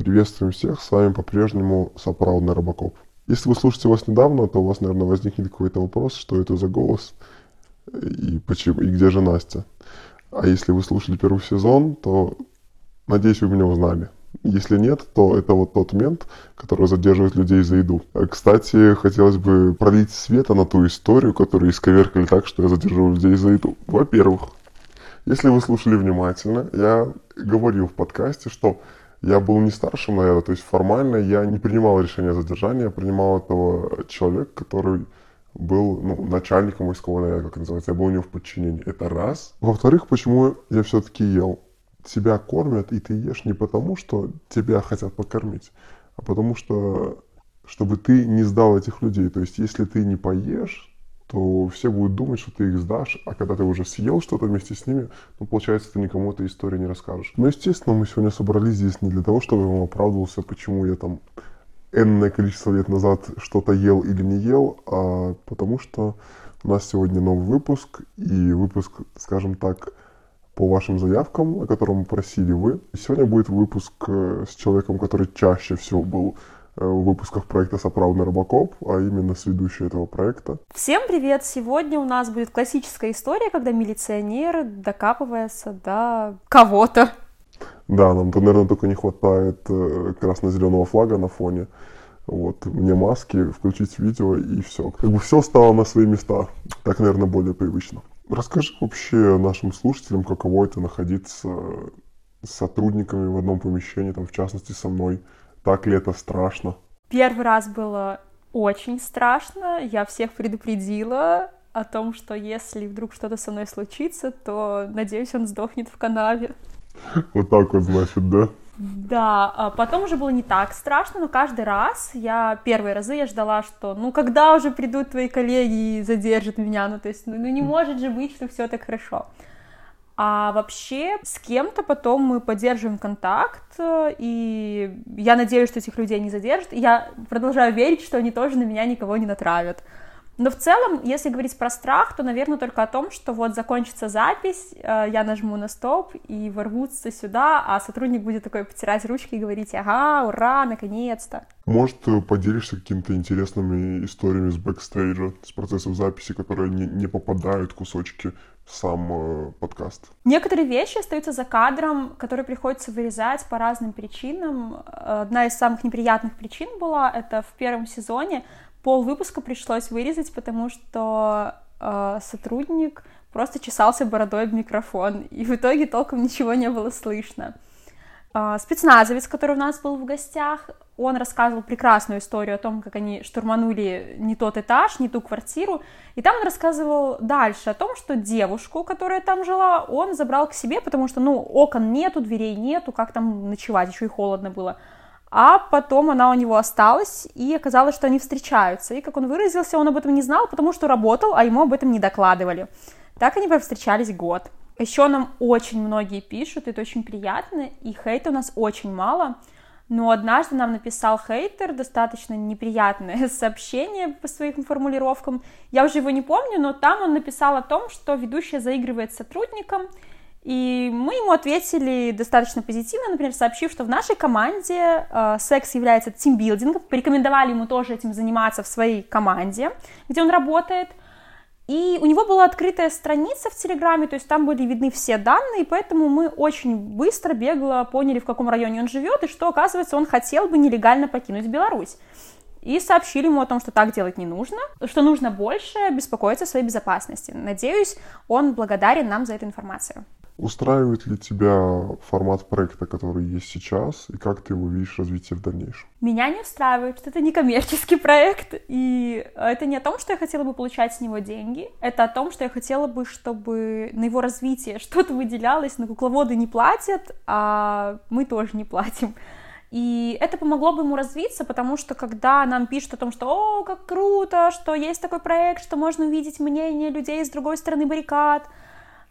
Приветствуем всех, с вами по-прежнему Саправдный Робокоп. Если вы слушаете вас недавно, то у вас, наверное, возникнет какой-то вопрос, что это за голос и, почему, и где же Настя. А если вы слушали первый сезон, то, надеюсь, вы меня узнали. Если нет, то это вот тот мент, который задерживает людей за еду. Кстати, хотелось бы пролить света на ту историю, которую исковеркали так, что я задерживаю людей за еду. Во-первых, если вы слушали внимательно, я говорил в подкасте, что я был не старшим, наверное, то есть формально я не принимал решение о задержании, я принимал этого человека, который был ну, начальником войскового наряда, как называется, я был у него в подчинении. Это раз. Во-вторых, почему я все-таки ел? Тебя кормят, и ты ешь не потому, что тебя хотят покормить, а потому что чтобы ты не сдал этих людей. То есть, если ты не поешь, то все будут думать, что ты их сдашь, а когда ты уже съел что-то вместе с ними, ну, получается, ты никому эту историю не расскажешь. Но, естественно, мы сегодня собрались здесь не для того, чтобы я вам оправдывался, почему я там энное количество лет назад что-то ел или не ел, а потому что у нас сегодня новый выпуск, и выпуск, скажем так, по вашим заявкам, о котором просили вы. Сегодня будет выпуск э, с человеком, который чаще всего был в выпусках проекта «Соправный Робокоп», а именно с ведущей этого проекта. Всем привет! Сегодня у нас будет классическая история, когда милиционер докапывается до кого-то. Да, нам, то, наверное, только не хватает э, красно-зеленого флага на фоне. Вот, мне маски, включить видео и все. Как бы все стало на свои места. Так, наверное, более привычно. Расскажи вообще нашим слушателям, каково это находиться с сотрудниками в одном помещении, там, в частности, со мной. Так ли это страшно? Первый раз было очень страшно. Я всех предупредила о том, что если вдруг что-то со мной случится, то, надеюсь, он сдохнет в канаве. Вот так вот, значит, да? Да, а потом уже было не так страшно, но каждый раз я первые разы я ждала, что ну когда уже придут твои коллеги и задержат меня, ну то есть ну, ну не может же быть, что все так хорошо. А вообще с кем-то потом мы поддерживаем контакт, и я надеюсь, что этих людей не задержат. Я продолжаю верить, что они тоже на меня никого не натравят. Но в целом, если говорить про страх, то, наверное, только о том, что вот закончится запись, э, я нажму на стоп и ворвутся сюда, а сотрудник будет такой потирать ручки и говорить, ага, ура, наконец-то. Может, поделишься какими-то интересными историями с бэкстейджа, с процессов записи, которые не, не попадают кусочки в сам э, подкаст? Некоторые вещи остаются за кадром, которые приходится вырезать по разным причинам. Одна из самых неприятных причин была, это в первом сезоне пол выпуска пришлось вырезать, потому что э, сотрудник просто чесался бородой в микрофон, и в итоге толком ничего не было слышно. Э, спецназовец, который у нас был в гостях, он рассказывал прекрасную историю о том, как они штурманули не тот этаж, не ту квартиру, и там он рассказывал дальше о том, что девушку, которая там жила, он забрал к себе, потому что, ну, окон нету, дверей нету, как там ночевать, еще и холодно было. А потом она у него осталась, и оказалось, что они встречаются. И, как он выразился, он об этом не знал, потому что работал, а ему об этом не докладывали. Так они повстречались год. Еще нам очень многие пишут, это очень приятно, и хейта у нас очень мало. Но однажды нам написал хейтер достаточно неприятное сообщение по своим формулировкам. Я уже его не помню, но там он написал о том, что ведущая заигрывает с сотрудником, и мы ему ответили достаточно позитивно, например, сообщив, что в нашей команде э, секс является тимбилдингом, порекомендовали ему тоже этим заниматься в своей команде, где он работает. И у него была открытая страница в Телеграме, то есть там были видны все данные, поэтому мы очень быстро, бегло поняли, в каком районе он живет, и что, оказывается, он хотел бы нелегально покинуть Беларусь. И сообщили ему о том, что так делать не нужно, что нужно больше беспокоиться о своей безопасности. Надеюсь, он благодарен нам за эту информацию. Устраивает ли тебя формат проекта, который есть сейчас, и как ты его видишь развитие в дальнейшем? Меня не устраивает, что это не коммерческий проект, и это не о том, что я хотела бы получать с него деньги, это о том, что я хотела бы, чтобы на его развитие что-то выделялось, но кукловоды не платят, а мы тоже не платим. И это помогло бы ему развиться, потому что когда нам пишут о том, что «О, как круто, что есть такой проект, что можно увидеть мнение людей с другой стороны баррикад»,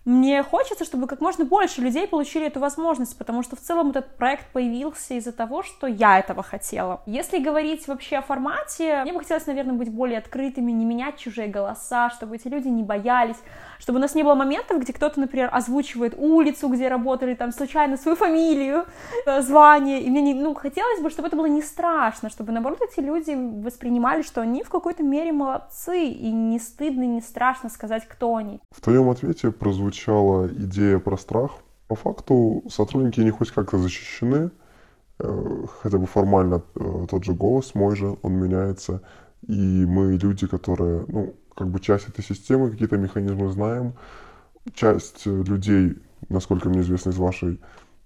мне хочется, чтобы как можно больше людей получили эту возможность, потому что в целом этот проект появился из-за того, что я этого хотела. Если говорить вообще о формате, мне бы хотелось, наверное, быть более открытыми, не менять чужие голоса, чтобы эти люди не боялись, чтобы у нас не было моментов, где кто-то, например, озвучивает улицу, где работали, там, случайно свою фамилию, э, звание, и мне не, ну, хотелось бы, чтобы это было не страшно, чтобы, наоборот, эти люди воспринимали, что они в какой-то мере молодцы, и не стыдно, не страшно сказать, кто они. В твоем ответе прозвучало прозвучала идея про страх. По факту сотрудники не хоть как-то защищены, э, хотя бы формально э, тот же голос мой же, он меняется, и мы люди, которые, ну, как бы часть этой системы, какие-то механизмы знаем, часть людей, насколько мне известно из вашей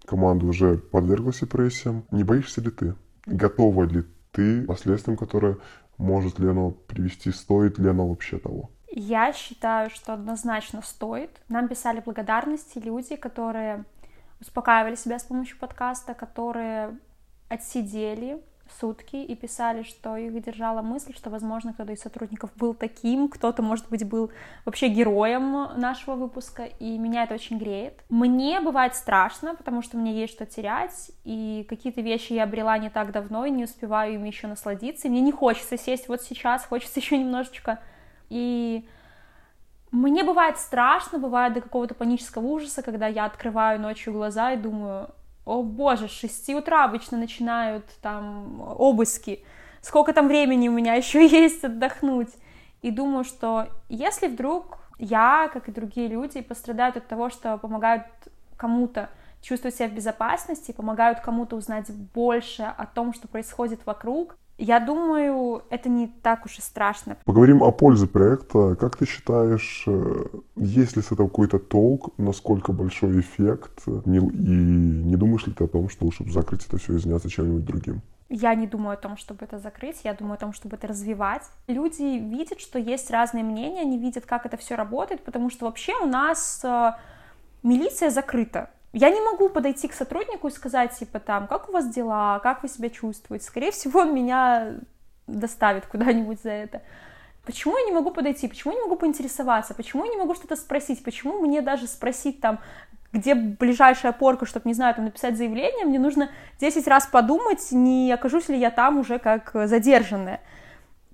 команды, уже подверглась репрессиям. Не боишься ли ты? Готова ли ты последствиям, которые может ли оно привести, стоит ли оно вообще того? Я считаю, что однозначно стоит. Нам писали благодарности люди, которые успокаивали себя с помощью подкаста, которые отсидели сутки и писали, что их держала мысль, что, возможно, кто-то из сотрудников был таким, кто-то, может быть, был вообще героем нашего выпуска, и меня это очень греет. Мне бывает страшно, потому что мне есть что терять, и какие-то вещи я обрела не так давно, и не успеваю ими еще насладиться, и мне не хочется сесть вот сейчас, хочется еще немножечко и мне бывает страшно, бывает до какого-то панического ужаса, когда я открываю ночью глаза и думаю, о боже, с 6 утра обычно начинают там обыски, сколько там времени у меня еще есть отдохнуть. И думаю, что если вдруг я, как и другие люди, пострадают от того, что помогают кому-то чувствовать себя в безопасности, помогают кому-то узнать больше о том, что происходит вокруг, я думаю, это не так уж и страшно. Поговорим о пользе проекта. Как ты считаешь, э, есть ли с этого какой-то толк, насколько большой эффект? И не думаешь ли ты о том, что лучше закрыть это все и заняться чем-нибудь другим? Я не думаю о том, чтобы это закрыть, я думаю о том, чтобы это развивать. Люди видят, что есть разные мнения, они видят, как это все работает, потому что вообще у нас э, милиция закрыта. Я не могу подойти к сотруднику и сказать, типа, там, как у вас дела, как вы себя чувствуете. Скорее всего, он меня доставит куда-нибудь за это. Почему я не могу подойти? Почему я не могу поинтересоваться? Почему я не могу что-то спросить? Почему мне даже спросить там, где ближайшая порка, чтобы, не знаю, там написать заявление, мне нужно 10 раз подумать, не окажусь ли я там уже как задержанная.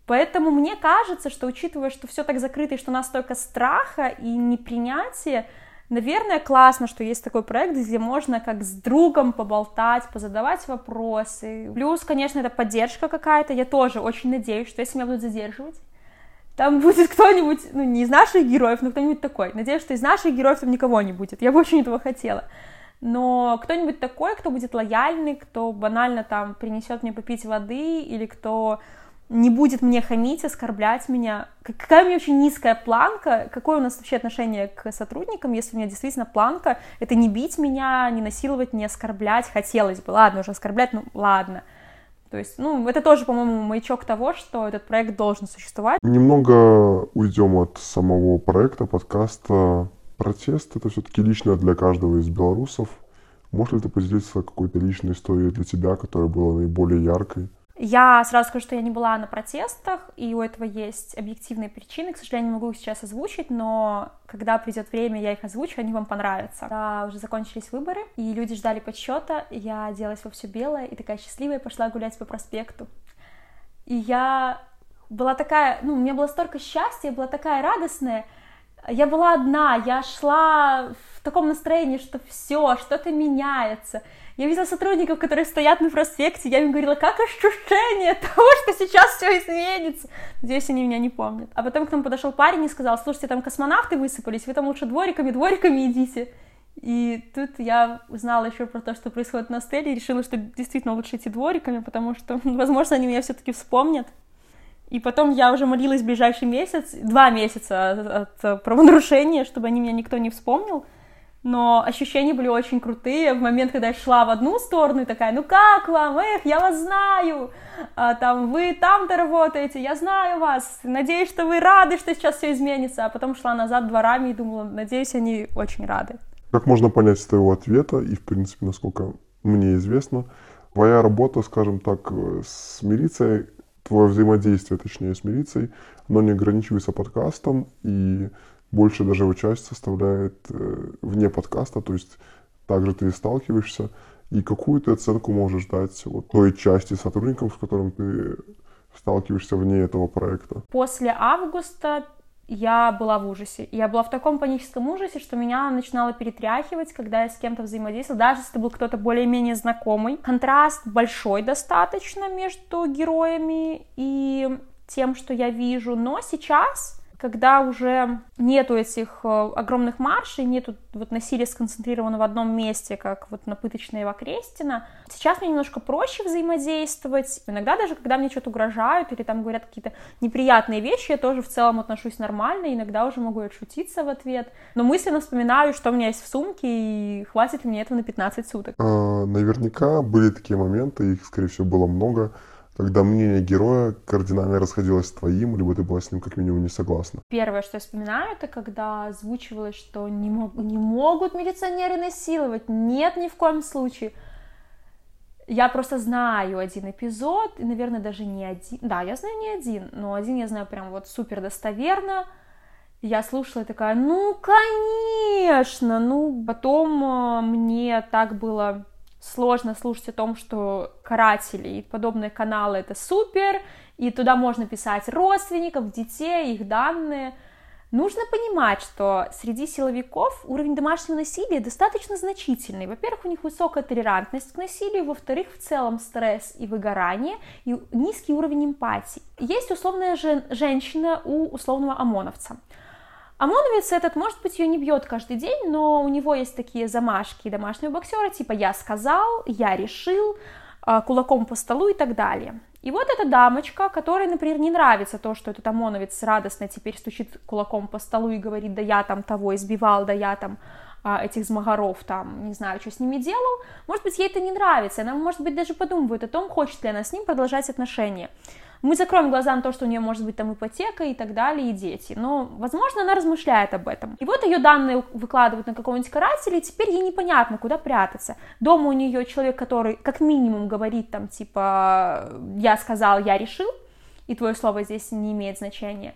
Поэтому мне кажется, что учитывая, что все так закрыто и что у нас столько страха и непринятия, Наверное, классно, что есть такой проект, где можно как с другом поболтать, позадавать вопросы. Плюс, конечно, это поддержка какая-то. Я тоже очень надеюсь, что если меня будут задерживать, там будет кто-нибудь, ну, не из наших героев, но кто-нибудь такой. Надеюсь, что из наших героев там никого не будет. Я бы очень этого хотела. Но кто-нибудь такой, кто будет лояльный, кто банально там принесет мне попить воды, или кто не будет мне хамить, оскорблять меня. Какая у меня очень низкая планка, какое у нас вообще отношение к сотрудникам, если у меня действительно планка, это не бить меня, не насиловать, не оскорблять, хотелось бы, ладно, уже оскорблять, ну ладно. То есть, ну, это тоже, по-моему, маячок того, что этот проект должен существовать. Немного уйдем от самого проекта, подкаста. Протест — это все-таки лично для каждого из белорусов. Можешь ли ты поделиться какой-то личной историей для тебя, которая была наиболее яркой? Я сразу скажу, что я не была на протестах, и у этого есть объективные причины. К сожалению, не могу их сейчас озвучить, но когда придет время, я их озвучу, они вам понравятся. Когда уже закончились выборы, и люди ждали подсчета, я оделась во все белое и такая счастливая пошла гулять по проспекту. И я была такая, ну, у меня было столько счастья, я была такая радостная. Я была одна, я шла в таком настроении, что все, что-то меняется. Я видела сотрудников, которые стоят на проспекте, я им говорила, как ощущение того, что сейчас все изменится. Надеюсь, они меня не помнят. А потом к нам подошел парень и сказал, слушайте, там космонавты высыпались, вы там лучше двориками, двориками идите. И тут я узнала еще про то, что происходит на стеле, и решила, что действительно лучше идти двориками, потому что, возможно, они меня все-таки вспомнят. И потом я уже молилась ближайший месяц, два месяца от правонарушения, чтобы они меня никто не вспомнил но ощущения были очень крутые. В момент, когда я шла в одну сторону и такая, ну как вам, эх, я вас знаю, а, там, вы там-то работаете, я знаю вас, надеюсь, что вы рады, что сейчас все изменится, а потом шла назад дворами и думала, надеюсь, они очень рады. Как можно понять из твоего ответа, и, в принципе, насколько мне известно, твоя работа, скажем так, с милицией, твое взаимодействие, точнее, с милицией, оно не ограничивается подкастом, и больше даже его часть составляет э, вне подкаста, то есть также ты сталкиваешься, и какую ты оценку можешь дать вот той части сотрудников, с которым ты сталкиваешься вне этого проекта? После августа я была в ужасе. Я была в таком паническом ужасе, что меня начинало перетряхивать, когда я с кем-то взаимодействовала, даже если это был кто-то более-менее знакомый. Контраст большой достаточно между героями и тем, что я вижу, но сейчас когда уже нету этих э, огромных маршей, нету вот насилия сконцентрировано в одном месте, как вот на пыточной в Окрестина, сейчас мне немножко проще взаимодействовать. Иногда даже, когда мне что-то угрожают или там говорят какие-то неприятные вещи, я тоже в целом отношусь нормально, иногда уже могу отшутиться в ответ. Но мысленно вспоминаю, что у меня есть в сумке, и хватит ли мне этого на 15 суток. А, наверняка были такие моменты, их, скорее всего, было много, когда мнение героя кардинально расходилось с твоим, либо ты была с ним как минимум не согласна? Первое, что я вспоминаю, это когда озвучивалось, что не, мог, не могут милиционеры насиловать. Нет, ни в коем случае. Я просто знаю один эпизод, и, наверное, даже не один. Да, я знаю не один, но один я знаю прям вот супер достоверно. Я слушала и такая, ну, конечно, ну, потом э, мне так было сложно слушать о том, что каратели и подобные каналы это супер, и туда можно писать родственников, детей, их данные. Нужно понимать, что среди силовиков уровень домашнего насилия достаточно значительный. Во-первых, у них высокая толерантность к насилию, во-вторых, в целом стресс и выгорание, и низкий уровень эмпатии. Есть условная жен- женщина у условного ОМОНовца. ОМОНовец этот, может быть, ее не бьет каждый день, но у него есть такие замашки домашнего боксера, типа «я сказал», «я решил», а, кулаком по столу и так далее. И вот эта дамочка, которой, например, не нравится то, что этот ОМОНовец радостно теперь стучит кулаком по столу и говорит, да я там того избивал, да я там а, этих змагаров там, не знаю, что с ними делал, может быть, ей это не нравится, она, может быть, даже подумывает о том, хочет ли она с ним продолжать отношения мы закроем глаза на то, что у нее может быть там ипотека и так далее, и дети. Но, возможно, она размышляет об этом. И вот ее данные выкладывают на какого-нибудь карателя, и теперь ей непонятно, куда прятаться. Дома у нее человек, который как минимум говорит там, типа, я сказал, я решил, и твое слово здесь не имеет значения.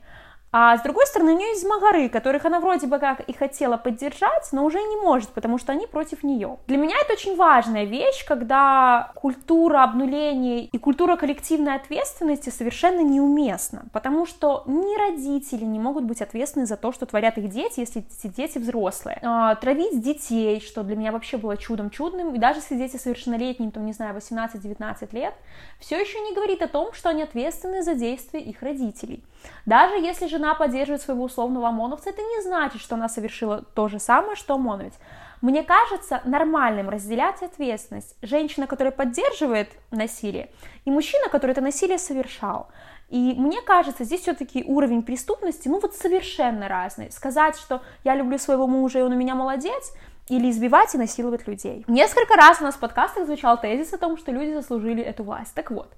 А с другой стороны, у нее есть змагары, которых она вроде бы как и хотела поддержать, но уже не может, потому что они против нее. Для меня это очень важная вещь, когда культура обнуления и культура коллективной ответственности совершенно неуместна, потому что ни родители не могут быть ответственны за то, что творят их дети, если эти дети взрослые. А, травить детей, что для меня вообще было чудом чудным, и даже если дети совершеннолетние, там, не знаю, 18-19 лет, все еще не говорит о том, что они ответственны за действия их родителей. Даже если жена поддерживает своего условного ОМОНовца, это не значит, что она совершила то же самое, что ОМОНовец. Мне кажется нормальным разделять ответственность. Женщина, которая поддерживает насилие, и мужчина, который это насилие совершал. И мне кажется, здесь все-таки уровень преступности, ну вот совершенно разный. Сказать, что я люблю своего мужа, и он у меня молодец, или избивать и насиловать людей. Несколько раз у нас в подкастах звучал тезис о том, что люди заслужили эту власть. Так вот,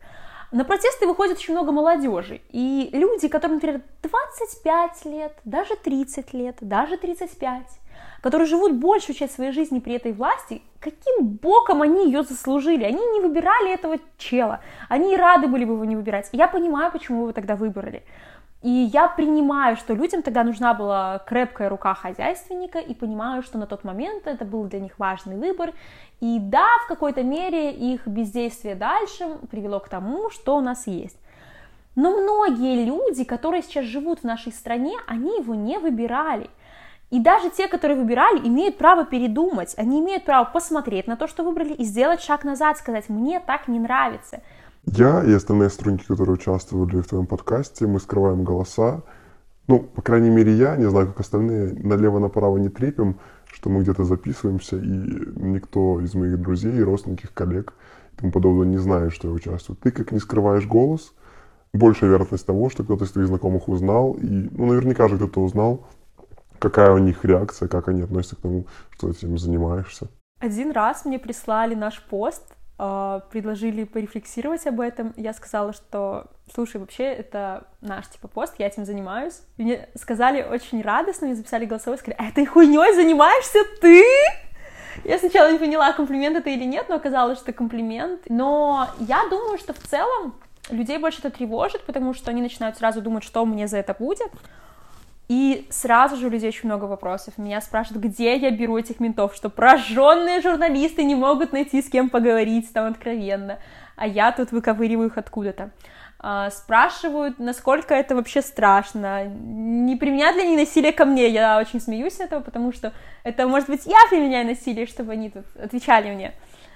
на протесты выходит очень много молодежи. И люди, которым, например, 25 лет, даже 30 лет, даже 35, которые живут большую часть своей жизни при этой власти, каким боком они ее заслужили? Они не выбирали этого чела. Они и рады были бы его не выбирать. я понимаю, почему вы его тогда выбрали. И я принимаю, что людям тогда нужна была крепкая рука хозяйственника, и понимаю, что на тот момент это был для них важный выбор. И да, в какой-то мере их бездействие дальше привело к тому, что у нас есть. Но многие люди, которые сейчас живут в нашей стране, они его не выбирали. И даже те, которые выбирали, имеют право передумать, они имеют право посмотреть на то, что выбрали, и сделать шаг назад, сказать, мне так не нравится. Я и остальные сотрудники, которые участвовали в твоем подкасте, мы скрываем голоса. Ну, по крайней мере, я, не знаю, как остальные, налево-направо не трепим, что мы где-то записываемся, и никто из моих друзей, родственников, коллег и тому подобное не знает, что я участвую. Ты как не скрываешь голос, большая вероятность того, что кто-то из твоих знакомых узнал, и, ну, наверняка же кто-то узнал, какая у них реакция, как они относятся к тому, что ты этим занимаешься. Один раз мне прислали наш пост, предложили порефлексировать об этом, я сказала, что, слушай, вообще это наш типа пост, я этим занимаюсь. Мне сказали очень радостно, мне записали голосовой, сказали, «А этой хуйней занимаешься ты? Я сначала не поняла, комплимент это или нет, но оказалось, что комплимент. Но я думаю, что в целом людей больше это тревожит, потому что они начинают сразу думать, что мне за это будет. И сразу же у людей очень много вопросов. Меня спрашивают, где я беру этих ментов, что прожженные журналисты не могут найти с кем поговорить там откровенно, а я тут выковыриваю их откуда-то. А, спрашивают, насколько это вообще страшно, не применят ли они насилие ко мне, я очень смеюсь с этого, потому что это, может быть, я применяю насилие, чтобы они тут отвечали мне.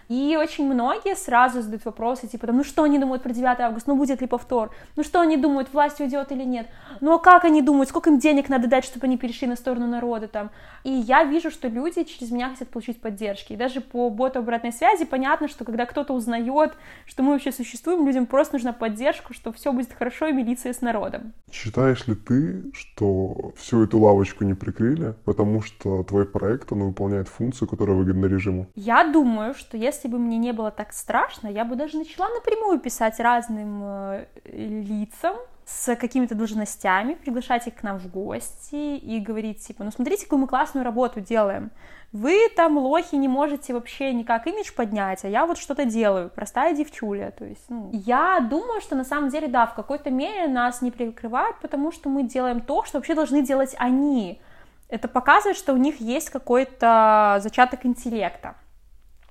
И очень многие сразу задают вопросы, типа, ну что они думают про 9 августа, ну будет ли повтор, ну что они думают, власть уйдет или нет, ну а как они думают, сколько им денег надо дать, чтобы они перешли на сторону народа там. И я вижу, что люди через меня хотят получить поддержки. И даже по боту обратной связи понятно, что когда кто-то узнает, что мы вообще существуем, людям просто нужна поддержка, что все будет хорошо, и милиция с народом. Считаешь ли ты, что всю эту лавочку не прикрыли, потому что твой проект, он выполняет функцию, которая выгодна режиму? Я думаю, что если если бы мне не было так страшно, я бы даже начала напрямую писать разным э, лицам с какими-то должностями, приглашать их к нам в гости и говорить, типа, ну смотрите, какую мы классную работу делаем. Вы там, лохи, не можете вообще никак имидж поднять, а я вот что-то делаю, простая девчуля, то есть, ну... Я думаю, что на самом деле, да, в какой-то мере нас не прикрывают, потому что мы делаем то, что вообще должны делать они. Это показывает, что у них есть какой-то зачаток интеллекта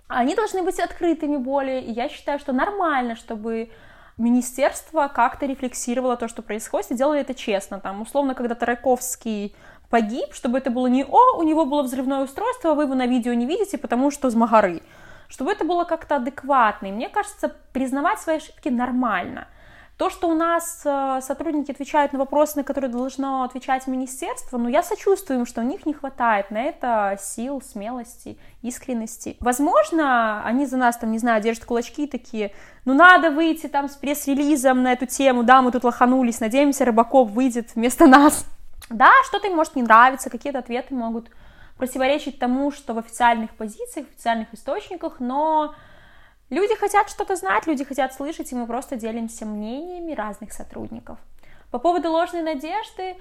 они должны быть открытыми более, и я считаю, что нормально, чтобы министерство как-то рефлексировало то, что происходит, и делали это честно. Там, условно, когда Тараковский погиб, чтобы это было не «О, у него было взрывное устройство, а вы его на видео не видите, потому что с Магары», чтобы это было как-то адекватно. И мне кажется, признавать свои ошибки нормально – то, что у нас э, сотрудники отвечают на вопросы, на которые должно отвечать министерство, ну, я сочувствую им, что у них не хватает на это сил, смелости, искренности. Возможно, они за нас, там, не знаю, держат кулачки такие, ну, надо выйти там с пресс-релизом на эту тему, да, мы тут лоханулись, надеемся, Рыбаков выйдет вместо нас. Да, что-то им может не нравиться, какие-то ответы могут противоречить тому, что в официальных позициях, в официальных источниках, но Люди хотят что-то знать, люди хотят слышать, и мы просто делимся мнениями разных сотрудников. По поводу ложной надежды,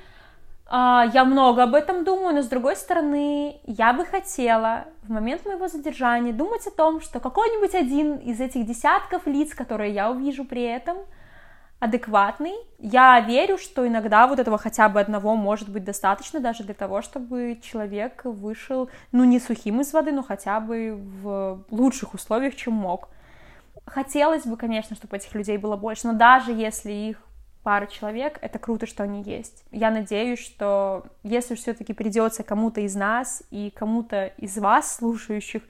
а, я много об этом думаю, но с другой стороны, я бы хотела в момент моего задержания думать о том, что какой-нибудь один из этих десятков лиц, которые я увижу при этом, адекватный. Я верю, что иногда вот этого хотя бы одного может быть достаточно даже для того, чтобы человек вышел, ну, не сухим из воды, но хотя бы в лучших условиях, чем мог. Хотелось бы, конечно, чтобы этих людей было больше, но даже если их пара человек, это круто, что они есть. Я надеюсь, что если все-таки придется кому-то из нас и кому-то из вас, слушающих,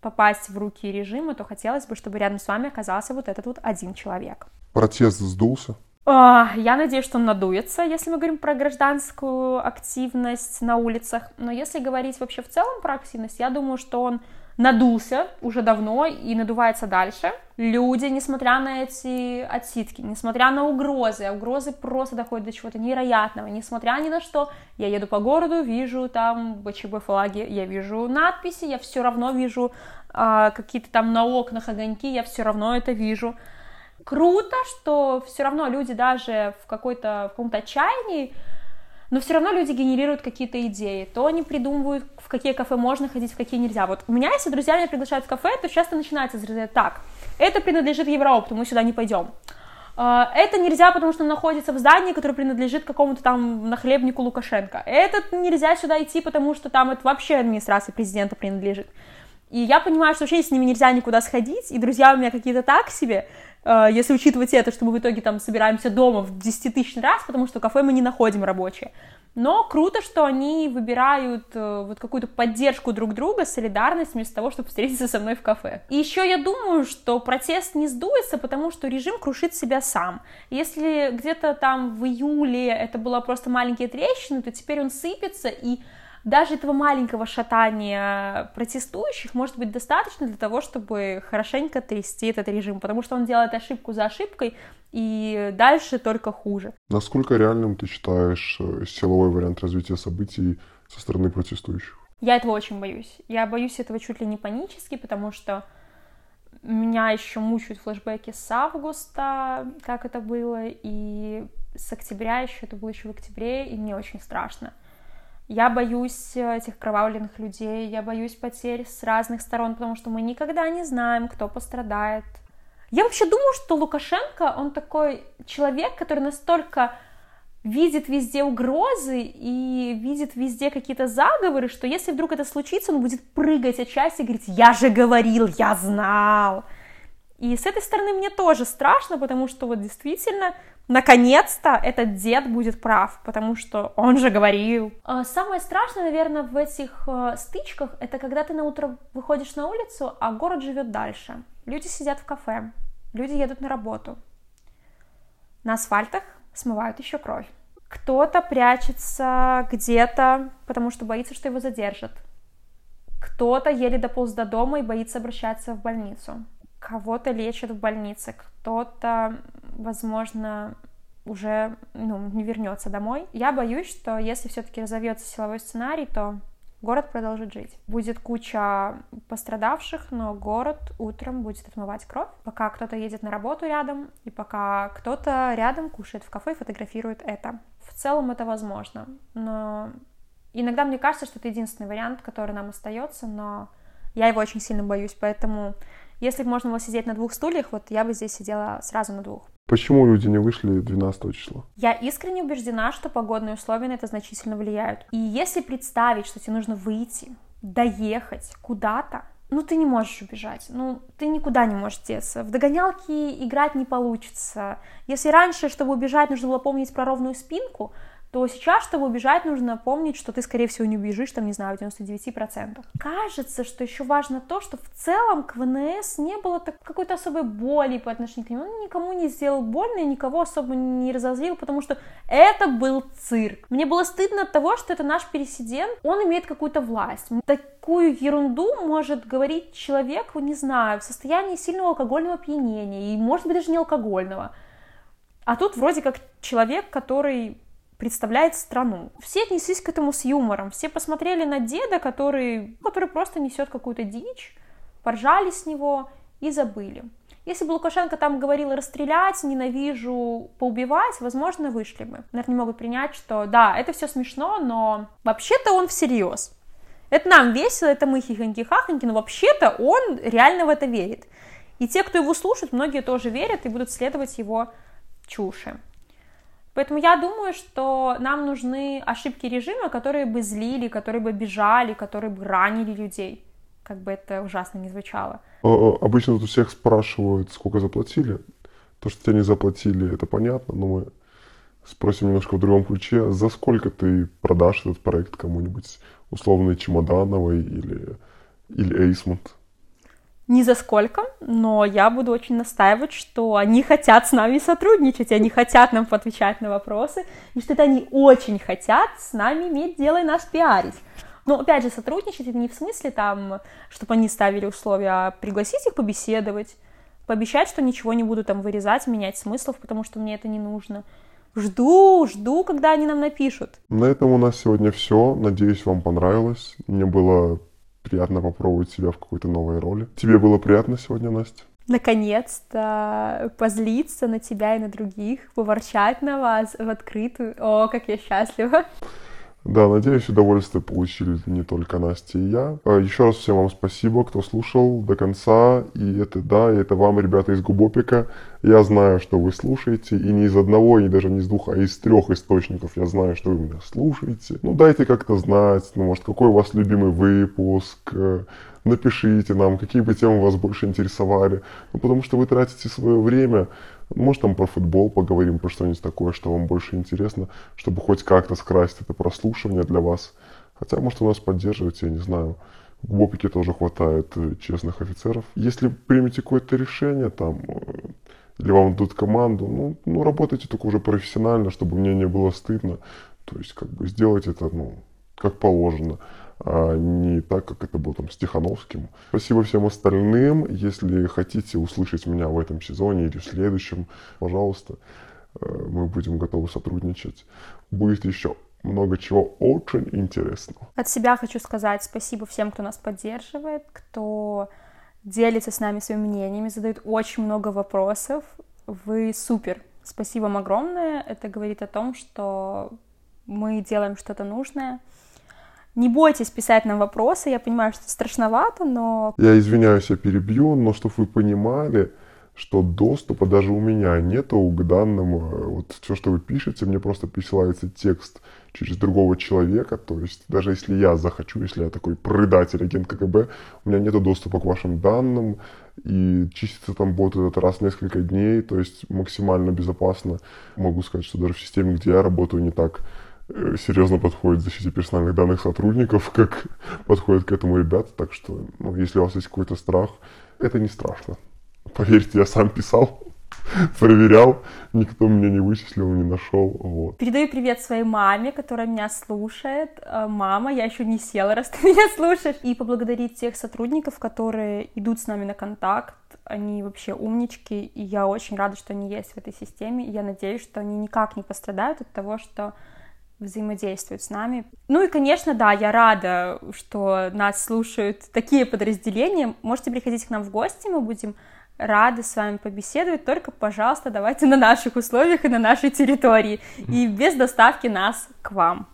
попасть в руки режима, то хотелось бы, чтобы рядом с вами оказался вот этот вот один человек. Протест сдулся? А, я надеюсь, что он надуется, если мы говорим про гражданскую активность на улицах. Но если говорить вообще в целом про активность, я думаю, что он надулся уже давно и надувается дальше. Люди, несмотря на эти отсидки, несмотря на угрозы, а угрозы просто доходят до чего-то невероятного, несмотря ни на что, я еду по городу, вижу там БЧБ флаги, я вижу надписи, я все равно вижу э, какие-то там на окнах огоньки, я все равно это вижу. Круто, что все равно люди даже в какой-то в каком-то отчаянии но все равно люди генерируют какие-то идеи, то они придумывают, в какие кафе можно ходить, в какие нельзя. Вот у меня, если друзья меня приглашают в кафе, то часто начинается с так, это принадлежит Евроопту, мы сюда не пойдем. А, это нельзя, потому что находится в здании, которое принадлежит какому-то там нахлебнику Лукашенко. Это нельзя сюда идти, потому что там это вообще администрации президента принадлежит. И я понимаю, что вообще с ними нельзя никуда сходить, и друзья у меня какие-то так себе, если учитывать это, что мы в итоге там собираемся дома в 10 тысяч раз, потому что кафе мы не находим рабочее. Но круто, что они выбирают э, вот какую-то поддержку друг друга, солидарность, вместо того, чтобы встретиться со мной в кафе. И еще я думаю, что протест не сдуется, потому что режим крушит себя сам. Если где-то там в июле это была просто маленькие трещины, то теперь он сыпется, и даже этого маленького шатания протестующих может быть достаточно для того, чтобы хорошенько трясти этот режим, потому что он делает ошибку за ошибкой, и дальше только хуже. Насколько реальным ты считаешь э, силовой вариант развития событий со стороны протестующих? Я этого очень боюсь. Я боюсь этого чуть ли не панически, потому что меня еще мучают флешбеки с августа, как это было, и с октября еще, это было еще в октябре, и мне очень страшно. Я боюсь этих кровавленных людей, я боюсь потерь с разных сторон, потому что мы никогда не знаем, кто пострадает. Я вообще думаю, что Лукашенко, он такой человек, который настолько видит везде угрозы и видит везде какие-то заговоры, что если вдруг это случится, он будет прыгать от счастья и говорить, я же говорил, я знал. И с этой стороны мне тоже страшно, потому что вот действительно, наконец-то этот дед будет прав, потому что он же говорил. А самое страшное, наверное, в этих э, стычках, это когда ты на утро выходишь на улицу, а город живет дальше. Люди сидят в кафе, люди едут на работу. На асфальтах смывают еще кровь. Кто-то прячется где-то, потому что боится, что его задержат. Кто-то еле дополз до дома и боится обращаться в больницу. Кого-то лечат в больнице, кто-то, возможно, уже ну, не вернется домой. Я боюсь, что если все-таки разовьется силовой сценарий, то город продолжит жить. Будет куча пострадавших, но город утром будет отмывать кровь, пока кто-то едет на работу рядом, и пока кто-то рядом кушает в кафе и фотографирует это. В целом это возможно, но иногда мне кажется, что это единственный вариант, который нам остается, но я его очень сильно боюсь, поэтому если бы можно было сидеть на двух стульях, вот я бы здесь сидела сразу на двух. Почему люди не вышли 12 числа? Я искренне убеждена, что погодные условия на это значительно влияют. И если представить, что тебе нужно выйти, доехать куда-то, ну ты не можешь убежать, ну ты никуда не можешь деться. В догонялки играть не получится. Если раньше, чтобы убежать, нужно было помнить про ровную спинку, то сейчас, чтобы убежать, нужно помнить, что ты, скорее всего, не убежишь, там, не знаю, в 99%. Кажется, что еще важно то, что в целом к ВНС не было так, какой-то особой боли по отношению к нему. Он никому не сделал больно и никого особо не разозлил, потому что это был цирк. Мне было стыдно от того, что это наш пересидент, он имеет какую-то власть. Такую ерунду может говорить человек, не знаю, в состоянии сильного алкогольного опьянения, и, может быть, даже не алкогольного. А тут вроде как человек, который представляет страну. Все отнеслись к этому с юмором, все посмотрели на деда, который, который просто несет какую-то дичь, поржали с него и забыли. Если бы Лукашенко там говорил расстрелять, ненавижу, поубивать, возможно, вышли бы. Наверное, не могут принять, что да, это все смешно, но вообще-то он всерьез. Это нам весело, это мы хихоньки-хахоньки, но вообще-то он реально в это верит. И те, кто его слушает, многие тоже верят и будут следовать его чуши. Поэтому я думаю, что нам нужны ошибки режима, которые бы злили, которые бы бежали, которые бы ранили людей. Как бы это ужасно не звучало. А, а, обычно тут у всех спрашивают, сколько заплатили. То, что тебе не заплатили, это понятно, но мы спросим немножко в другом ключе. За сколько ты продашь этот проект кому-нибудь? Условной Чемодановой или, или Эйсмонт? Ни за сколько, но я буду очень настаивать, что они хотят с нами сотрудничать, они хотят нам отвечать на вопросы, и что это они очень хотят с нами иметь дело и нас пиарить. Но, опять же, сотрудничать это не в смысле там, чтобы они ставили условия, а пригласить их побеседовать, пообещать, что ничего не буду там вырезать, менять смыслов, потому что мне это не нужно. Жду, жду, когда они нам напишут. На этом у нас сегодня все. Надеюсь, вам понравилось. Мне было приятно попробовать себя в какой-то новой роли. Тебе было приятно сегодня, Настя? Наконец-то позлиться на тебя и на других, поворчать на вас в открытую. О, как я счастлива. Да, надеюсь, удовольствие получили не только Настя и я. А, Еще раз всем вам спасибо, кто слушал до конца. И это, да, и это вам, ребята из Губопика. Я знаю, что вы слушаете. И не из одного, и даже не из двух, а из трех источников. Я знаю, что вы меня слушаете. Ну, дайте как-то знать, ну, может, какой у вас любимый выпуск. Э, напишите нам, какие бы темы вас больше интересовали. Ну, потому что вы тратите свое время может, там про футбол поговорим, про что-нибудь такое, что вам больше интересно, чтобы хоть как-то скрасить это прослушивание для вас. Хотя, может, у нас поддерживаете, я не знаю. В Бопике тоже хватает э, честных офицеров. Если примете какое-то решение, там, э, или вам дадут команду, ну, ну, работайте только уже профессионально, чтобы мне не было стыдно. То есть, как бы, сделать это, ну, как положено а не так, как это было там с Тихановским. Спасибо всем остальным. Если хотите услышать меня в этом сезоне или в следующем, пожалуйста, э, мы будем готовы сотрудничать. Будет еще много чего очень интересного. От себя хочу сказать спасибо всем, кто нас поддерживает, кто делится с нами своими мнениями, задает очень много вопросов. Вы супер. Спасибо вам огромное. Это говорит о том, что мы делаем что-то нужное. Не бойтесь писать нам вопросы, я понимаю, что страшновато, но... Я извиняюсь, я перебью, но чтобы вы понимали, что доступа даже у меня нету к данным. э, Вот все, что вы пишете, мне просто присылается текст через другого человека. То есть даже если я захочу, если я такой предатель, агент КГБ, у меня нету доступа к вашим данным. И чистится там бот этот раз в несколько дней, то есть максимально безопасно. Могу сказать, что даже в системе, где я работаю, не так серьезно подходит к защите персональных данных сотрудников, как подходят к этому ребята. Так что, ну, если у вас есть какой-то страх, это не страшно. Поверьте, я сам писал, проверял, никто меня не вычислил, не нашел. Вот. Передаю привет своей маме, которая меня слушает. Э, Мама, я еще не села, раз ты меня слушаешь. И поблагодарить тех сотрудников, которые идут с нами на контакт. Они вообще умнички, и я очень рада, что они есть в этой системе. Я надеюсь, что они никак не пострадают от того, что взаимодействуют с нами. Ну и, конечно, да, я рада, что нас слушают такие подразделения. Можете приходить к нам в гости, мы будем рады с вами побеседовать, только, пожалуйста, давайте на наших условиях и на нашей территории, и без доставки нас к вам.